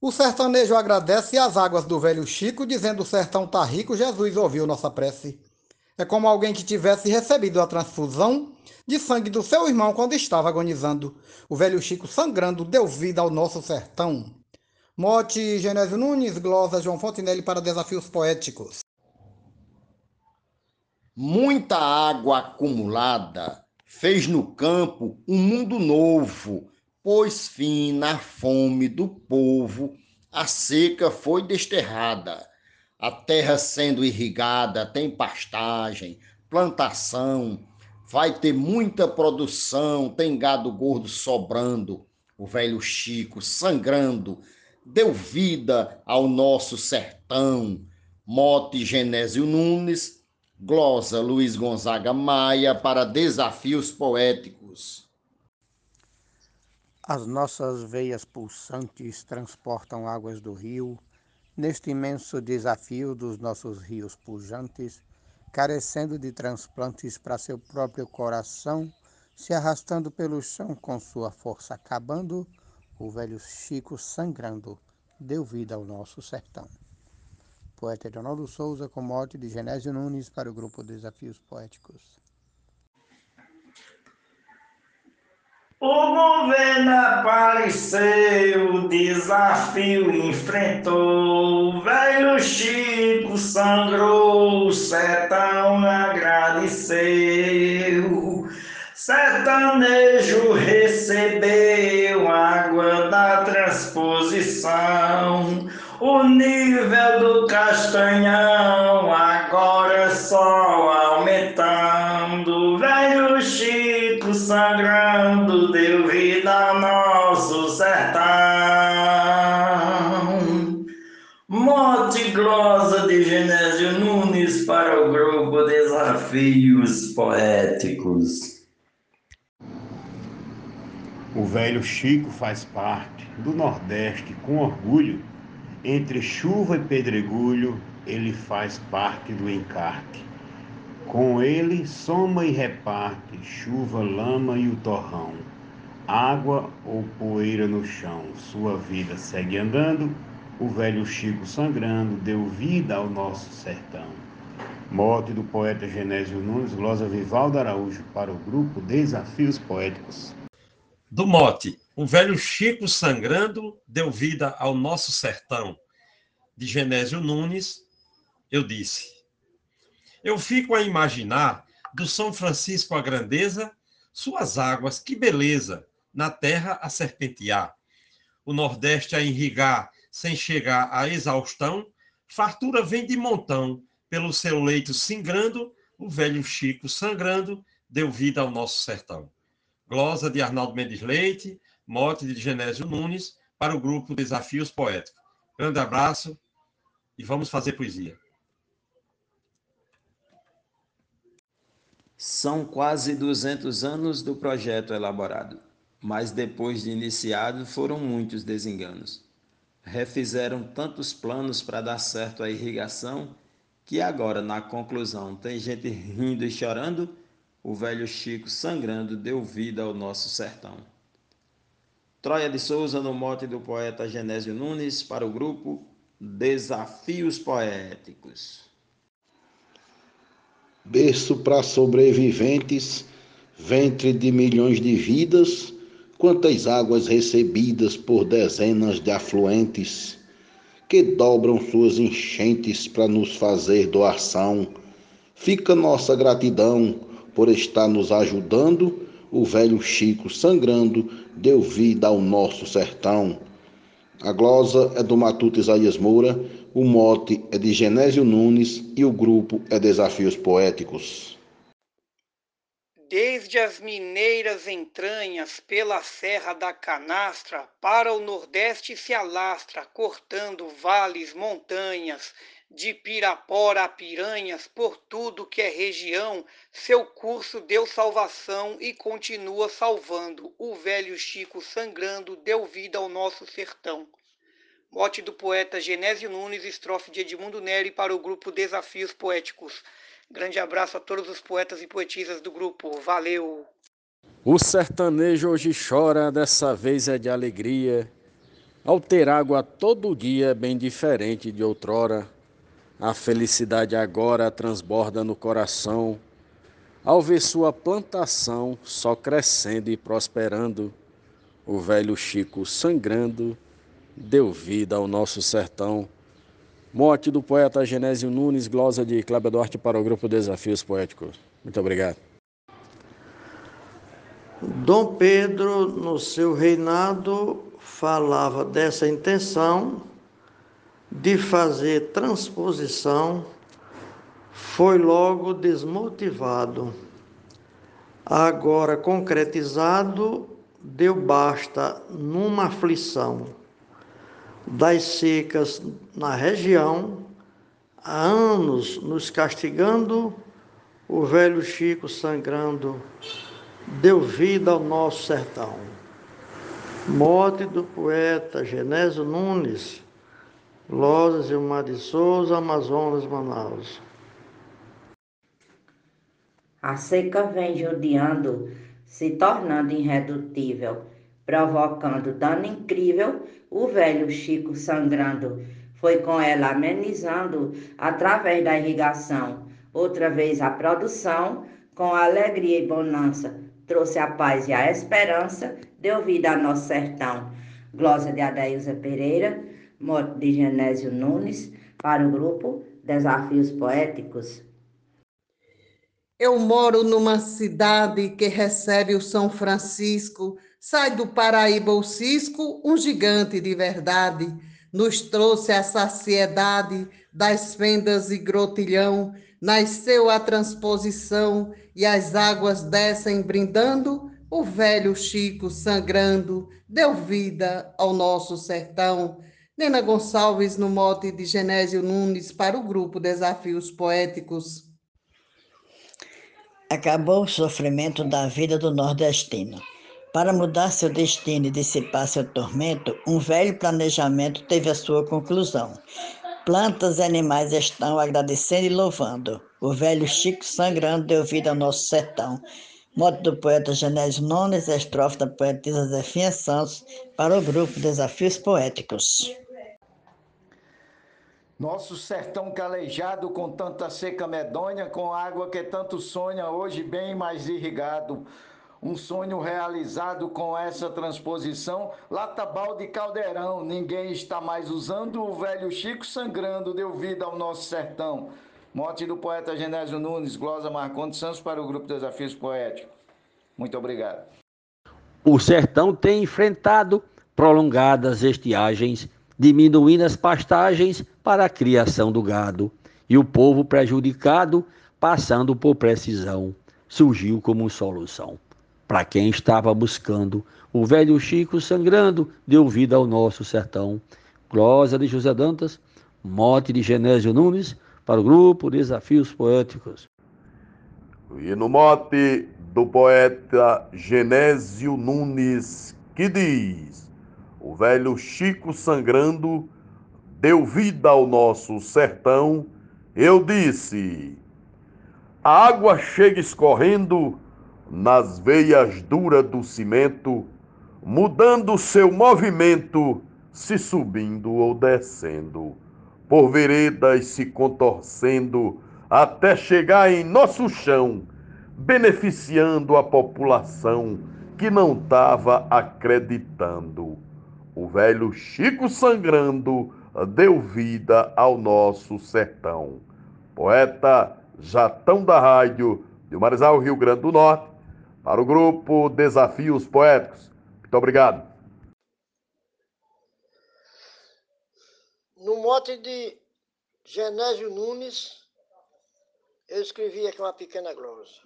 O sertanejo agradece as águas do velho Chico, dizendo o sertão tá rico, Jesus ouviu nossa prece. É como alguém que tivesse recebido a transfusão de sangue do seu irmão quando estava agonizando. O velho Chico sangrando deu vida ao nosso sertão. Mote Genésio Nunes, glosa João Fontinelli para Desafios Poéticos. Muita água acumulada fez no campo um mundo novo, pôs fim na fome do povo, a seca foi desterrada. A terra sendo irrigada, tem pastagem, plantação, vai ter muita produção, tem gado gordo sobrando. O velho Chico sangrando deu vida ao nosso sertão. Mote Genésio Nunes Glosa Luiz Gonzaga Maia para Desafios Poéticos. As nossas veias pulsantes transportam águas do rio, neste imenso desafio dos nossos rios pujantes, carecendo de transplantes para seu próprio coração, se arrastando pelo chão com sua força acabando, o velho Chico sangrando deu vida ao nosso sertão. Poeta Ronaldo Souza com mote de Genésio Nunes para o grupo Desafios Poéticos. O governo apareceu, desafio enfrentou, velho Chico sangrou, sertão agradeceu. Sertanejo recebeu água da transposição o nível do Castanhão agora só aumentando. Para o grupo Desafios Poéticos. O velho Chico faz parte do Nordeste com orgulho entre chuva e pedregulho, ele faz parte do encarte. Com ele soma e reparte chuva, lama e o torrão, água ou poeira no chão. Sua vida segue andando, o velho Chico sangrando deu vida ao nosso sertão. Morte do poeta Genésio Nunes, glosa Vivaldo Araújo para o grupo Desafios Poéticos. Do mote, o velho Chico sangrando deu vida ao nosso sertão. De Genésio Nunes, eu disse. Eu fico a imaginar do São Francisco a grandeza, suas águas, que beleza, na terra a serpentear. O Nordeste a irrigar sem chegar à exaustão, fartura vem de montão, pelo seu leito singrando, o velho Chico sangrando, deu vida ao nosso sertão glosa de Arnaldo Mendes Leite, mote de Genésio Nunes, para o grupo Desafios Poéticos. Grande abraço e vamos fazer poesia. São quase 200 anos do projeto elaborado, mas depois de iniciado foram muitos desenganos. Refizeram tantos planos para dar certo a irrigação que agora, na conclusão, tem gente rindo e chorando o velho Chico sangrando deu vida ao nosso sertão. Troia de Souza no mote do poeta Genésio Nunes para o grupo Desafios Poéticos. Berço para sobreviventes, ventre de milhões de vidas, quantas águas recebidas por dezenas de afluentes que dobram suas enchentes para nos fazer doação. Fica nossa gratidão por estar nos ajudando, o velho Chico sangrando deu vida ao nosso sertão. A glosa é do Matuto Isaías Moura, o mote é de Genésio Nunes e o grupo é Desafios Poéticos. Desde as mineiras entranhas, pela serra da canastra, para o nordeste se alastra, cortando vales, montanhas, de Pirapora a Piranhas, por tudo que é região, seu curso deu salvação e continua salvando. O velho Chico sangrando deu vida ao nosso sertão. Mote do poeta Genésio Nunes, estrofe de Edmundo Neri para o grupo Desafios Poéticos. Grande abraço a todos os poetas e poetisas do grupo. Valeu! O sertanejo hoje chora, dessa vez é de alegria Ao ter água todo dia é bem diferente de outrora, a felicidade agora transborda no coração, ao ver sua plantação só crescendo e prosperando, o velho Chico sangrando deu vida ao nosso sertão. Morte do poeta Genésio Nunes, glosa de Cláudio Duarte para o grupo Desafios Poéticos. Muito obrigado. Dom Pedro, no seu reinado, falava dessa intenção de fazer transposição, foi logo desmotivado. Agora concretizado, deu basta numa aflição das secas na região, há anos nos castigando, o velho Chico sangrando, deu vida ao nosso sertão. Morte do poeta Genésio Nunes, Lozes e Mar de Souza, Amazonas, Manaus. A seca vem judiando, se tornando irredutível, provocando dano incrível, o velho Chico sangrando. Foi com ela amenizando, através da irrigação, outra vez a produção, com alegria e bonança, trouxe a paz e a esperança, deu vida ao nosso sertão. Glória de Adailza Pereira, morte de Genésio Nunes, para o grupo Desafios Poéticos. Eu moro numa cidade que recebe o São Francisco, sai do Paraíba o cisco, um gigante de verdade, nos trouxe a saciedade das fendas e grotilhão, nasceu a transposição e as águas descem brindando, o velho Chico sangrando, deu vida ao nosso sertão. Nena Gonçalves, no mote de Genésio Nunes, para o grupo Desafios Poéticos. Acabou o sofrimento da vida do nordestino. Para mudar seu destino e dissipar seu tormento, um velho planejamento teve a sua conclusão. Plantas e animais estão agradecendo e louvando. O velho Chico sangrando deu vida ao nosso sertão. Moto do poeta Genésio Nunes, estrofe da poetisa Zefinha Santos, para o grupo Desafios Poéticos. Nosso sertão calejado com tanta seca medonha, com água que tanto sonha, hoje bem mais irrigado. Um sonho realizado com essa transposição, lata balde caldeirão, ninguém está mais usando, o velho Chico sangrando deu vida ao nosso sertão. Morte do poeta Genésio Nunes, glosa Marcondes Santos para o grupo Desafios Poéticos. Muito obrigado. O sertão tem enfrentado prolongadas estiagens diminuindo as pastagens para a criação do gado, e o povo prejudicado, passando por precisão, surgiu como solução. Para quem estava buscando, o velho Chico sangrando deu vida ao nosso sertão. Glosa de José Dantas, mote de Genésio Nunes, para o grupo Desafios Poéticos. E no mote do poeta Genésio Nunes, que diz: o velho Chico sangrando deu vida ao nosso sertão. Eu disse: a água chega escorrendo nas veias duras do cimento, mudando seu movimento, se subindo ou descendo, por veredas se contorcendo, até chegar em nosso chão, beneficiando a população que não estava acreditando o velho Chico sangrando deu vida ao nosso sertão. Poeta Jatão da Rádio, de Marizal, Rio Grande do Norte, para o grupo Desafios Poéticos. Muito obrigado. No mote de Genésio Nunes, eu escrevi aqui uma pequena glosa.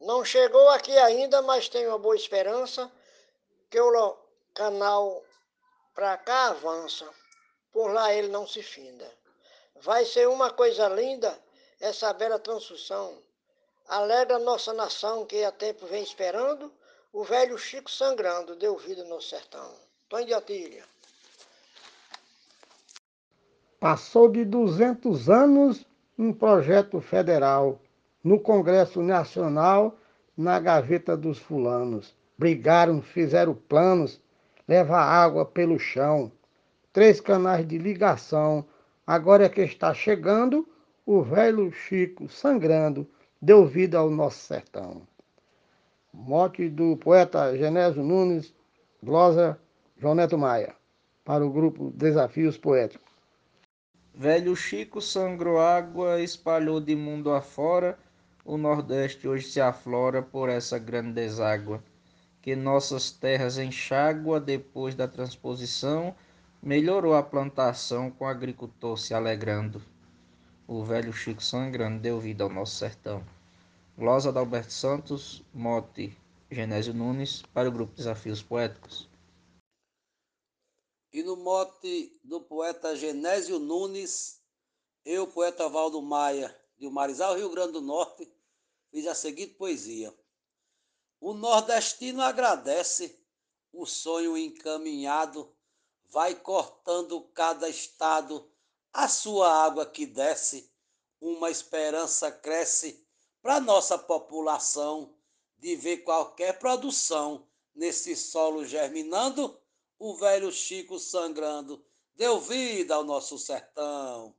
Não chegou aqui ainda, mas tenho uma boa esperança que o canal para cá avança, por lá ele não se finda. Vai ser uma coisa linda essa bela transfusão. Alegra nossa nação que há tempo vem esperando, o velho Chico sangrando deu vida no sertão. Tony de Atilha. Passou de 200 anos um projeto federal no Congresso Nacional, na gaveta dos fulanos. Brigaram, fizeram planos, leva água pelo chão, três canais de ligação. Agora é que está chegando o velho Chico sangrando, deu vida ao nosso sertão. Mote do poeta Genésio Nunes, glosa João Neto Maia, para o grupo Desafios Poéticos. Velho Chico sangrou água, espalhou de mundo afora, o Nordeste hoje se aflora por essa grande deságua, que nossas terras enxágua depois da transposição, melhorou a plantação com o agricultor se alegrando. O velho Chico sangrando deu vida ao nosso sertão. Glosa Alberto Santos, mote Genésio Nunes, para o grupo Desafios Poéticos. E no mote do poeta Genésio Nunes, eu, poeta Valdo Maia, de Marizal, Rio Grande do Norte, fiz a seguinte poesia. O nordestino agradece o sonho encaminhado, vai cortando cada estado a sua água que desce, uma esperança cresce para nossa população de ver qualquer produção nesse solo germinando o velho Chico sangrando deu vida ao nosso sertão.